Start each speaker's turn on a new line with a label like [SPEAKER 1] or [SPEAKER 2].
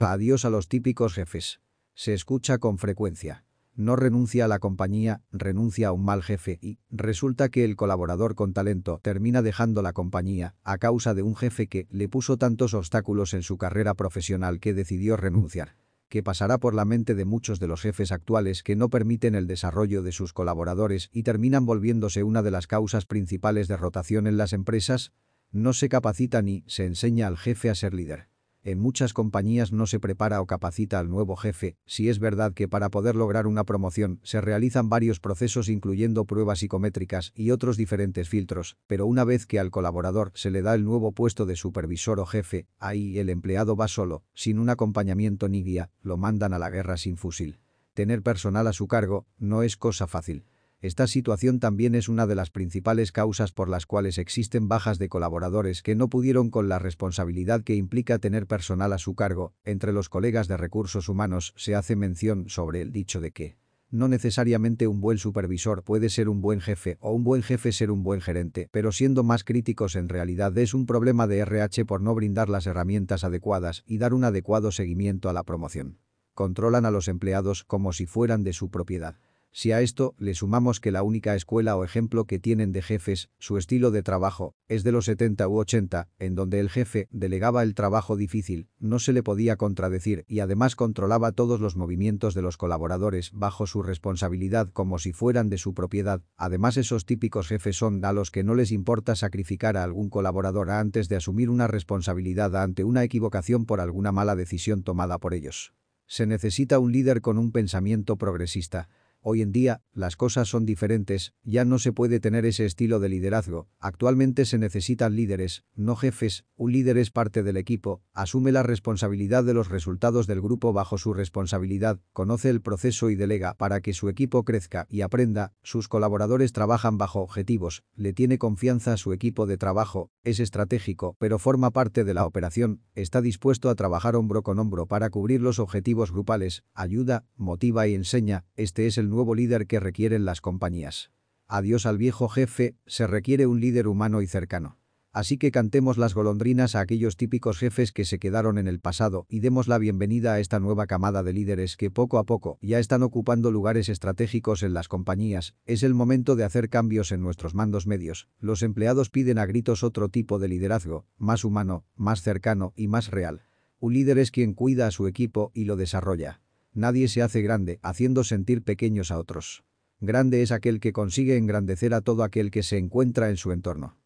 [SPEAKER 1] Adiós a los típicos jefes. Se escucha con frecuencia. No renuncia a la compañía, renuncia a un mal jefe y resulta que el colaborador con talento termina dejando la compañía a causa de un jefe que le puso tantos obstáculos en su carrera profesional que decidió renunciar que pasará por la mente de muchos de los jefes actuales que no permiten el desarrollo de sus colaboradores y terminan volviéndose una de las causas principales de rotación en las empresas? No se capacita ni se enseña al jefe a ser líder. En muchas compañías no se prepara o capacita al nuevo jefe, si es verdad que para poder lograr una promoción se realizan varios procesos incluyendo pruebas psicométricas y otros diferentes filtros, pero una vez que al colaborador se le da el nuevo puesto de supervisor o jefe, ahí el empleado va solo, sin un acompañamiento ni guía, lo mandan a la guerra sin fusil. Tener personal a su cargo no es cosa fácil. Esta situación también es una de las principales causas por las cuales existen bajas de colaboradores que no pudieron con la responsabilidad que implica tener personal a su cargo. Entre los colegas de recursos humanos se hace mención sobre el dicho de que no necesariamente un buen supervisor puede ser un buen jefe o un buen jefe ser un buen gerente, pero siendo más críticos en realidad es un problema de RH por no brindar las herramientas adecuadas y dar un adecuado seguimiento a la promoción. Controlan a los empleados como si fueran de su propiedad. Si a esto le sumamos que la única escuela o ejemplo que tienen de jefes, su estilo de trabajo, es de los 70 u 80, en donde el jefe delegaba el trabajo difícil, no se le podía contradecir y además controlaba todos los movimientos de los colaboradores bajo su responsabilidad como si fueran de su propiedad. Además esos típicos jefes son a los que no les importa sacrificar a algún colaborador antes de asumir una responsabilidad ante una equivocación por alguna mala decisión tomada por ellos. Se necesita un líder con un pensamiento progresista, Hoy en día, las cosas son diferentes, ya no se puede tener ese estilo de liderazgo, actualmente se necesitan líderes, no jefes, un líder es parte del equipo, asume la responsabilidad de los resultados del grupo bajo su responsabilidad, conoce el proceso y delega para que su equipo crezca y aprenda, sus colaboradores trabajan bajo objetivos, le tiene confianza a su equipo de trabajo, es estratégico, pero forma parte de la operación, está dispuesto a trabajar hombro con hombro para cubrir los objetivos grupales, ayuda, motiva y enseña, este es el nuevo líder que requieren las compañías. Adiós al viejo jefe, se requiere un líder humano y cercano. Así que cantemos las golondrinas a aquellos típicos jefes que se quedaron en el pasado y demos la bienvenida a esta nueva camada de líderes que poco a poco ya están ocupando lugares estratégicos en las compañías. Es el momento de hacer cambios en nuestros mandos medios. Los empleados piden a gritos otro tipo de liderazgo, más humano, más cercano y más real. Un líder es quien cuida a su equipo y lo desarrolla. Nadie se hace grande haciendo sentir pequeños a otros. Grande es aquel que consigue engrandecer a todo aquel que se encuentra en su entorno.